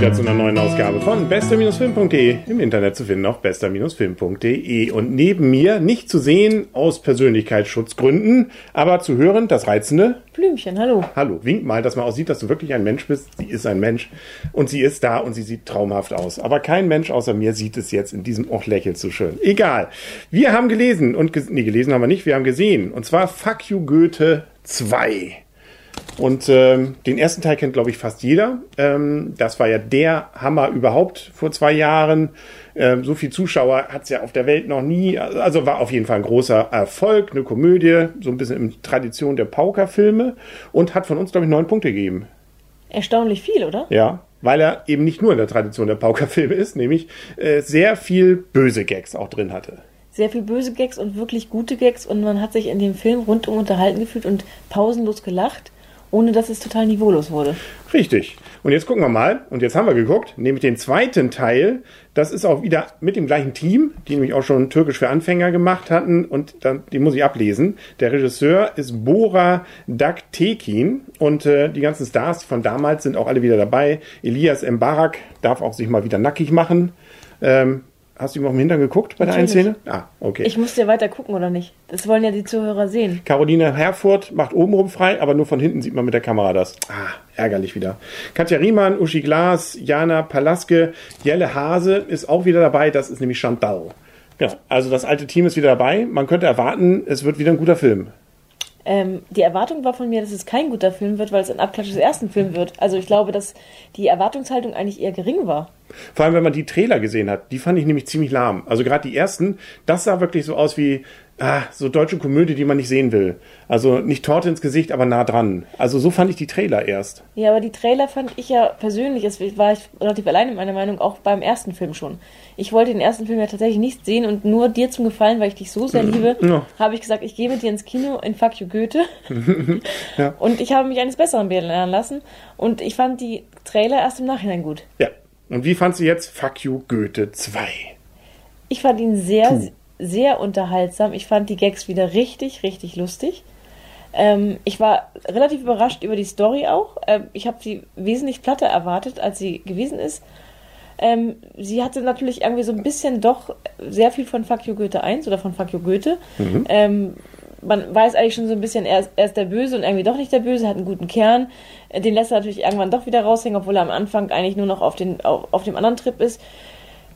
wieder zu einer neuen Ausgabe von bester-film.de im Internet zu finden auf bester-film.de und neben mir nicht zu sehen aus Persönlichkeitsschutzgründen, aber zu hören das reizende Blümchen, hallo. Hallo, wink mal, dass man aussieht, dass du wirklich ein Mensch bist. Sie ist ein Mensch und sie ist da und sie sieht traumhaft aus. Aber kein Mensch außer mir sieht es jetzt in diesem Och lächelt so schön. Egal. Wir haben gelesen und ges nee, gelesen haben wir nicht, wir haben gesehen und zwar Fuck You Goethe 2. Und ähm, den ersten Teil kennt, glaube ich, fast jeder. Ähm, das war ja der Hammer überhaupt vor zwei Jahren. Ähm, so viel Zuschauer hat es ja auf der Welt noch nie. Also war auf jeden Fall ein großer Erfolg, eine Komödie, so ein bisschen in Tradition der Pauker-Filme und hat von uns, glaube ich, neun Punkte gegeben. Erstaunlich viel, oder? Ja, weil er eben nicht nur in der Tradition der Pauker-Filme ist, nämlich äh, sehr viel böse Gags auch drin hatte sehr viel böse Gags und wirklich gute Gags und man hat sich in dem Film rundum unterhalten gefühlt und pausenlos gelacht ohne dass es total niveaulos wurde. Richtig. Und jetzt gucken wir mal. Und jetzt haben wir geguckt, nämlich den zweiten Teil. Das ist auch wieder mit dem gleichen Team, die nämlich auch schon Türkisch für Anfänger gemacht hatten. Und dann, die muss ich ablesen. Der Regisseur ist Bora Daktekin. Und äh, die ganzen Stars von damals sind auch alle wieder dabei. Elias Mbarak darf auch sich mal wieder nackig machen. Ähm, Hast du ihm auf dem Hintern geguckt bei Natürlich. der einen Szene? Ah, okay. Ich musste ja weiter gucken, oder nicht? Das wollen ja die Zuhörer sehen. Caroline Herfurth macht obenrum frei, aber nur von hinten sieht man mit der Kamera das. Ah, ärgerlich wieder. Katja Riemann, Uschi Glas, Jana Palaske, Jelle Hase ist auch wieder dabei. Das ist nämlich Chantal. Ja, also das alte Team ist wieder dabei. Man könnte erwarten, es wird wieder ein guter Film. Ähm, die Erwartung war von mir, dass es kein guter Film wird, weil es ein Abklatsch des ersten Films wird. Also ich glaube, dass die Erwartungshaltung eigentlich eher gering war. Vor allem, wenn man die Trailer gesehen hat, die fand ich nämlich ziemlich lahm. Also gerade die ersten, das sah wirklich so aus wie ah, so deutsche Komödie, die man nicht sehen will. Also nicht Torte ins Gesicht, aber nah dran. Also so fand ich die Trailer erst. Ja, aber die Trailer fand ich ja persönlich, das war ich relativ allein in meiner Meinung, auch beim ersten Film schon. Ich wollte den ersten Film ja tatsächlich nicht sehen und nur dir zum Gefallen, weil ich dich so sehr mhm. liebe, ja. habe ich gesagt, ich gehe mit dir ins Kino in Fuck You Goethe. ja. Und ich habe mich eines Besseren belehren lassen und ich fand die Trailer erst im Nachhinein gut. Ja. Und wie fandst du jetzt Fuck You Goethe 2? Ich fand ihn sehr, Puh. Sehr unterhaltsam. Ich fand die Gags wieder richtig, richtig lustig. Ähm, ich war relativ überrascht über die Story auch. Ähm, ich habe sie wesentlich platter erwartet, als sie gewesen ist. Ähm, sie hatte natürlich irgendwie so ein bisschen doch sehr viel von Fuck You Goethe 1 oder von Fuck You Goethe. Mhm. Ähm, man weiß eigentlich schon so ein bisschen, er ist, er ist, der Böse und irgendwie doch nicht der Böse, hat einen guten Kern. Den lässt er natürlich irgendwann doch wieder raushängen, obwohl er am Anfang eigentlich nur noch auf, den, auf, auf dem anderen Trip ist.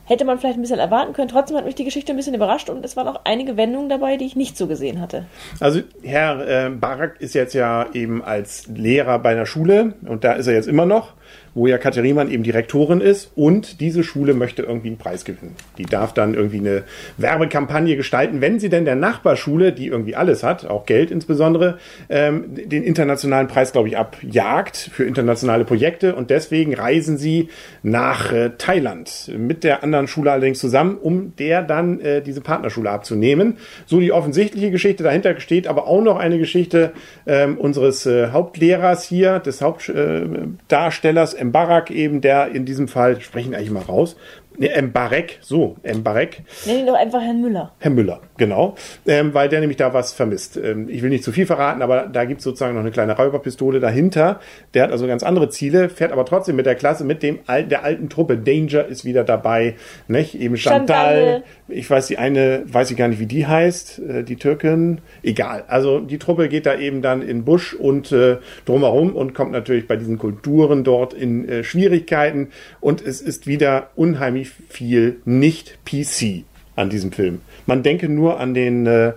Hätte man vielleicht ein bisschen erwarten können. Trotzdem hat mich die Geschichte ein bisschen überrascht und es waren auch einige Wendungen dabei, die ich nicht so gesehen hatte. Also Herr äh, Barak ist jetzt ja eben als Lehrer bei einer Schule und da ist er jetzt immer noch wo ja Katja Riemann eben Direktorin ist und diese Schule möchte irgendwie einen Preis gewinnen. Die darf dann irgendwie eine Werbekampagne gestalten, wenn sie denn der Nachbarschule, die irgendwie alles hat, auch Geld insbesondere, ähm, den internationalen Preis, glaube ich, abjagt für internationale Projekte und deswegen reisen sie nach äh, Thailand mit der anderen Schule allerdings zusammen, um der dann äh, diese Partnerschule abzunehmen. So die offensichtliche Geschichte dahinter steht aber auch noch eine Geschichte ähm, unseres äh, Hauptlehrers hier, des Hauptdarstellers Mbarak eben, der in diesem Fall, sprechen eigentlich mal raus, Ne, Mbarek, so, Mbarek. Nenn ihn doch einfach Herrn Müller. Herr Müller, genau. Ähm, weil der nämlich da was vermisst. Ähm, ich will nicht zu viel verraten, aber da gibt es sozusagen noch eine kleine Räuberpistole dahinter. Der hat also ganz andere Ziele, fährt aber trotzdem mit der Klasse, mit dem der alten Truppe. Danger ist wieder dabei. Nicht? Eben Chantal. Chantal. Ich weiß, die eine, weiß ich gar nicht, wie die heißt, äh, die Türkin. Egal. Also die Truppe geht da eben dann in Busch und äh, drumherum und kommt natürlich bei diesen Kulturen dort in äh, Schwierigkeiten. Und es ist wieder unheimlich unheimlich viel nicht PC an diesem Film. Man denke nur an den äh,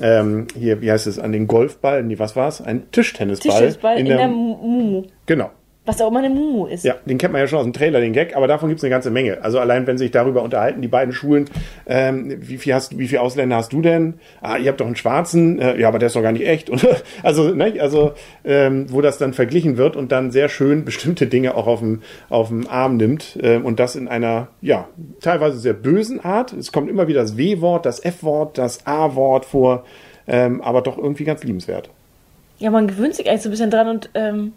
ähm, hier, wie heißt es, an den Golfball, nee, was war es? Ein Tischtennisball. Tischtennisball in, in der, der Mumu. Genau. Was auch immer eine Mumu ist. Ja, den kennt man ja schon aus dem Trailer, den Gag, aber davon gibt es eine ganze Menge. Also allein, wenn sich darüber unterhalten, die beiden Schulen, ähm, wie viel hast wie viel Ausländer hast du denn? Ah, ihr habt doch einen Schwarzen, äh, ja, aber der ist doch gar nicht echt. Und, also, ne, also ähm, wo das dann verglichen wird und dann sehr schön bestimmte Dinge auch auf dem, auf dem Arm nimmt äh, und das in einer, ja, teilweise sehr bösen Art. Es kommt immer wieder das W-Wort, das F-Wort, das A-Wort vor, ähm, aber doch irgendwie ganz liebenswert. Ja, man gewöhnt sich eigentlich so ein bisschen dran und ähm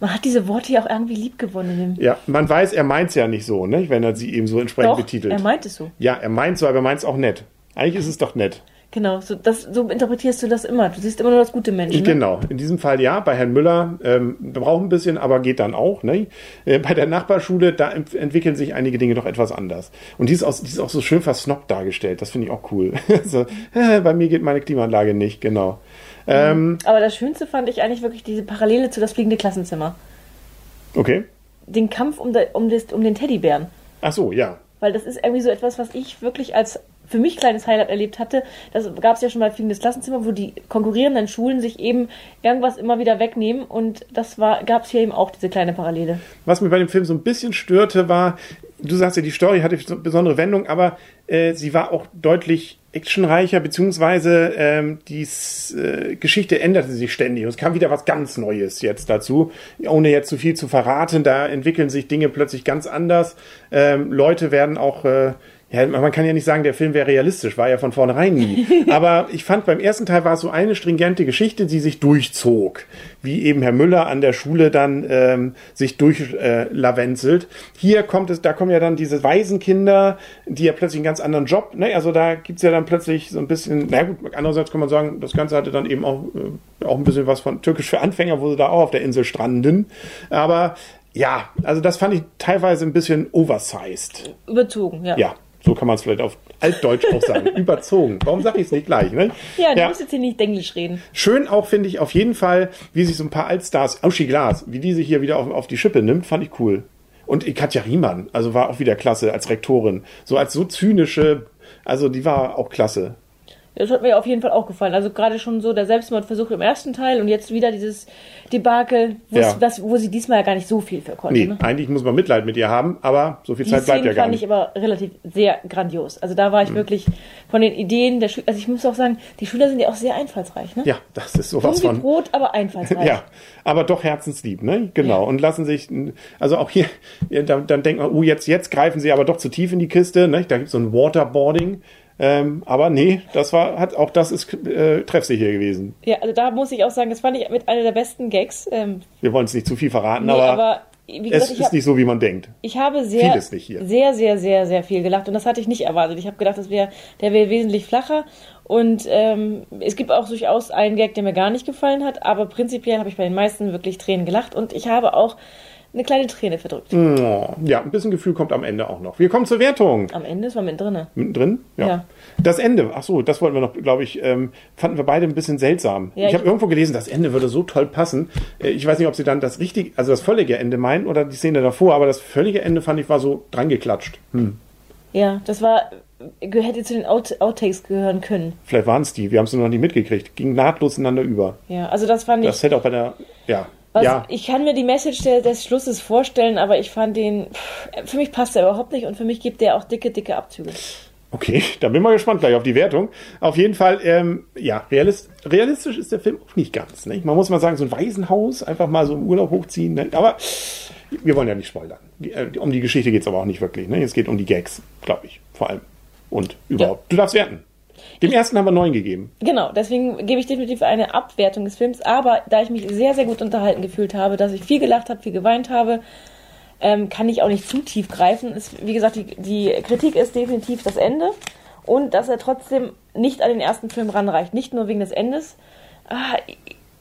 man hat diese Worte ja auch irgendwie lieb gewonnen. Ja, man weiß, er meint es ja nicht so, ne? wenn er sie eben so entsprechend doch, betitelt. Er meint es so. Ja, er meint so, aber er meint es auch nett. Eigentlich ist es doch nett. Genau, so, das, so interpretierst du das immer. Du siehst immer nur das gute Menschen. Ne? Genau, in diesem Fall ja. Bei Herrn Müller ähm, braucht ein bisschen, aber geht dann auch. Ne? Äh, bei der Nachbarschule, da ent entwickeln sich einige Dinge doch etwas anders. Und die ist auch, die ist auch so schön versnobbt dargestellt. Das finde ich auch cool. so, äh, bei mir geht meine Klimaanlage nicht, genau. Ähm, Aber das Schönste fand ich eigentlich wirklich diese Parallele zu das fliegende Klassenzimmer. okay. Den Kampf um, de, um, des, um den Teddybären. Ach so, ja. Weil das ist irgendwie so etwas, was ich wirklich als für mich kleines Highlight erlebt hatte. Das gab es ja schon mal fliegendes Klassenzimmer, wo die konkurrierenden Schulen sich eben irgendwas immer wieder wegnehmen. Und das gab es hier eben auch, diese kleine Parallele. Was mir bei dem Film so ein bisschen störte, war, du sagst ja, die Story hatte eine besondere Wendung, aber äh, sie war auch deutlich actionreicher, beziehungsweise ähm, die äh, Geschichte änderte sich ständig und es kam wieder was ganz Neues jetzt dazu, ohne jetzt zu viel zu verraten. Da entwickeln sich Dinge plötzlich ganz anders. Ähm, Leute werden auch äh, ja, man kann ja nicht sagen, der Film wäre realistisch, war ja von vornherein nie. Aber ich fand, beim ersten Teil war es so eine stringente Geschichte, die sich durchzog. Wie eben Herr Müller an der Schule dann ähm, sich durchlavenzelt. Äh, Hier kommt es, da kommen ja dann diese Waisenkinder, die ja plötzlich einen ganz anderen Job, ne? Also da gibt's ja dann plötzlich so ein bisschen, na gut, andererseits kann man sagen, das Ganze hatte dann eben auch, äh, auch ein bisschen was von Türkisch für Anfänger, wo sie da auch auf der Insel stranden. Aber ja, also das fand ich teilweise ein bisschen oversized. Überzogen, ja. Ja, so kann man es vielleicht auf Altdeutsch auch sagen. Überzogen. Warum sage ich es nicht gleich? Ne? Ja, du ja. musst jetzt hier nicht Englisch reden. Schön auch, finde ich, auf jeden Fall, wie sich so ein paar Altstars, Uschi Glas, wie die sich hier wieder auf, auf die Schippe nimmt, fand ich cool. Und Katja Riemann, also war auch wieder klasse als Rektorin. So als so zynische, also die war auch klasse. Das hat mir auf jeden Fall auch gefallen. Also gerade schon so der Selbstmordversuch im ersten Teil und jetzt wieder dieses Debakel, ja. das, wo sie diesmal ja gar nicht so viel für konnte. Nee, ne? eigentlich muss man Mitleid mit ihr haben, aber so viel Die Zeit bleibt ja gar nicht. Die fand ich aber relativ sehr grandios. Also da war ich hm. wirklich von den Ideen der Schüler, also ich muss auch sagen, die Schüler sind ja auch sehr einfallsreich. Ne? Ja, das ist sowas von... Brot, aber einfallsreich. ja, aber doch herzenslieb, ne? Genau. Ja. Und lassen sich, also auch hier, dann, dann denkt man, oh, jetzt, jetzt greifen sie aber doch zu tief in die Kiste, ne? Da gibt es so ein Waterboarding ähm, aber nee, das war, hat auch das ist äh, treffsicher gewesen. Ja, also da muss ich auch sagen, das fand ich mit einer der besten Gags. Ähm, Wir wollen es nicht zu viel verraten, nee, aber, aber gesagt, es ist hab, nicht so, wie man denkt. Ich habe sehr, sehr, sehr, sehr, sehr viel gelacht und das hatte ich nicht erwartet. Ich habe gedacht, das wäre, der wäre wesentlich flacher und ähm, es gibt auch durchaus einen Gag, der mir gar nicht gefallen hat, aber prinzipiell habe ich bei den meisten wirklich Tränen gelacht und ich habe auch eine kleine Träne verdrückt. Ja, ein bisschen Gefühl kommt am Ende auch noch. Wir kommen zur Wertung. Am Ende ist man mittendrin. Mittendrin? Ja. ja. Das Ende, ach so, das wollten wir noch, glaube ich, ähm, fanden wir beide ein bisschen seltsam. Ja, ich, habe irgendwo gelesen, das Ende würde so toll passen. Äh, ich weiß nicht, ob sie dann das richtige, also das völlige Ende meinen oder die Szene davor, aber das völlige Ende fand ich war so dran geklatscht. Hm. Ja, das war, hätte zu den Out Outtakes gehören können. Vielleicht waren es die, wir haben es noch nicht mitgekriegt. Ging nahtlos ineinander über. Ja, also das fand ich. Das hätte auch bei der, ja. Was, ja. Ich kann mir die Message des Schlusses vorstellen, aber ich fand den, für mich passt er überhaupt nicht und für mich gibt der auch dicke, dicke Abzüge. Okay, da bin ich mal gespannt gleich auf die Wertung. Auf jeden Fall, ähm, ja, realist, realistisch ist der Film auch nicht ganz. Ne? Man muss mal sagen, so ein Waisenhaus, einfach mal so im Urlaub hochziehen. Ne? Aber wir wollen ja nicht spoilern. Äh, um die Geschichte geht es aber auch nicht wirklich. Ne? Es geht um die Gags, glaube ich, vor allem. Und überhaupt. Ja. Du darfst werten. Dem ersten haben wir neun gegeben. Genau, deswegen gebe ich definitiv eine Abwertung des Films. Aber da ich mich sehr, sehr gut unterhalten gefühlt habe, dass ich viel gelacht habe, viel geweint habe, ähm, kann ich auch nicht zu tief greifen. Es, wie gesagt, die, die Kritik ist definitiv das Ende und dass er trotzdem nicht an den ersten Film ranreicht. Nicht nur wegen des Endes. Ah,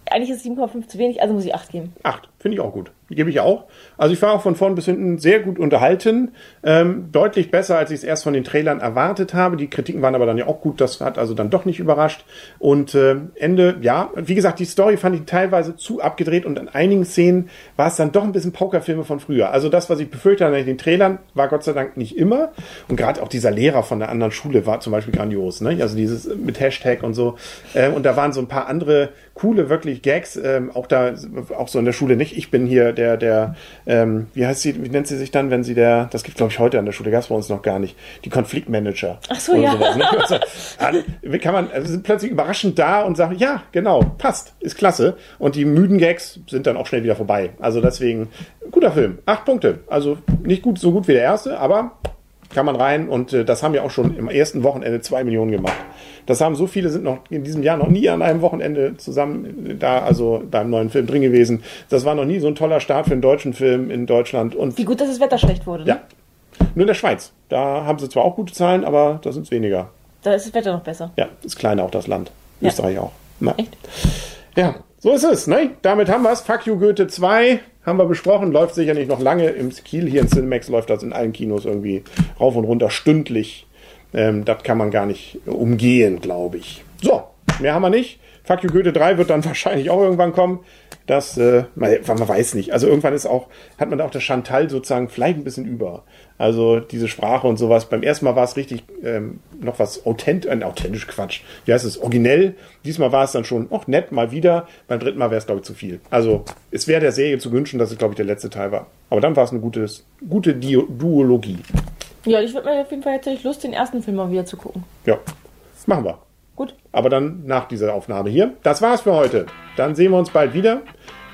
eigentlich ist 7,5 zu wenig, also muss ich 8 geben. 8, finde ich auch gut. Gebe ich auch. Also ich war auch von vorn bis hinten sehr gut unterhalten. Ähm, deutlich besser, als ich es erst von den Trailern erwartet habe. Die Kritiken waren aber dann ja auch gut. Das hat also dann doch nicht überrascht. Und äh, Ende, ja, wie gesagt, die Story fand ich teilweise zu abgedreht und an einigen Szenen war es dann doch ein bisschen Pokerfilme von früher. Also das, was ich befürchtet hatte in den Trailern, war Gott sei Dank nicht immer. Und gerade auch dieser Lehrer von der anderen Schule war zum Beispiel grandios. Ne? Also dieses mit Hashtag und so. Äh, und da waren so ein paar andere coole, wirklich Gags. Ähm, auch da, auch so in der Schule nicht. Ich bin hier der, der, ähm, wie heißt sie, wie nennt sie sich dann, wenn sie der, das gibt glaube ich heute an der Schule, gab es bei uns noch gar nicht, die Konfliktmanager. Ach so, ja. Sowas, ne? also, wie kann man, also sind plötzlich überraschend da und sagen, ja, genau, passt, ist klasse. Und die müden Gags sind dann auch schnell wieder vorbei. Also deswegen, guter Film. Acht Punkte. Also nicht gut, so gut wie der erste, aber kann man rein und äh, das haben ja auch schon im ersten Wochenende zwei Millionen gemacht. Das haben so viele sind noch in diesem Jahr noch nie an einem Wochenende zusammen da, also beim neuen Film drin gewesen. Das war noch nie so ein toller Start für einen deutschen Film in Deutschland. Und Wie gut, dass das Wetter schlecht wurde. Ne? Ja. Nur in der Schweiz. Da haben sie zwar auch gute Zahlen, aber da sind es weniger. Da ist das Wetter noch besser. Ja, ist kleiner auch das Land. Ja. Österreich auch. Na. Echt? Ja, so ist es. Ne? Damit haben wir es. Fuck You Goethe 2 haben wir besprochen. Läuft sicherlich noch lange. Im Kiel hier in Cinemax läuft das in allen Kinos irgendwie rauf und runter stündlich. Ähm, das kann man gar nicht umgehen, glaube ich. So, mehr haben wir nicht. Fuck You Goethe 3 wird dann wahrscheinlich auch irgendwann kommen. Das, äh, man, man weiß nicht. Also irgendwann ist auch, hat man auch das Chantal sozusagen vielleicht ein bisschen über. Also diese Sprache und sowas. Beim ersten Mal war es richtig ähm, noch was authent, äh, authentisch Quatsch. Wie heißt es? Originell. Diesmal war es dann schon auch nett mal wieder. Beim dritten Mal wäre es glaube ich zu viel. Also es wäre der Serie zu wünschen, dass es glaube ich der letzte Teil war. Aber dann war es eine gutes, gute Dio Duologie. Ja, ich würde mir auf jeden Fall jetzt echt Lust, den ersten Film mal wieder zu gucken. Ja, machen wir. Gut. Aber dann nach dieser Aufnahme hier. Das war's für heute. Dann sehen wir uns bald wieder.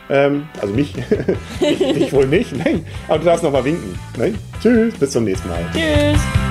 Ähm, also mich. ich, ich wohl nicht. Nein. Aber du darfst noch mal winken. Nein. Tschüss. Bis zum nächsten Mal. Tschüss.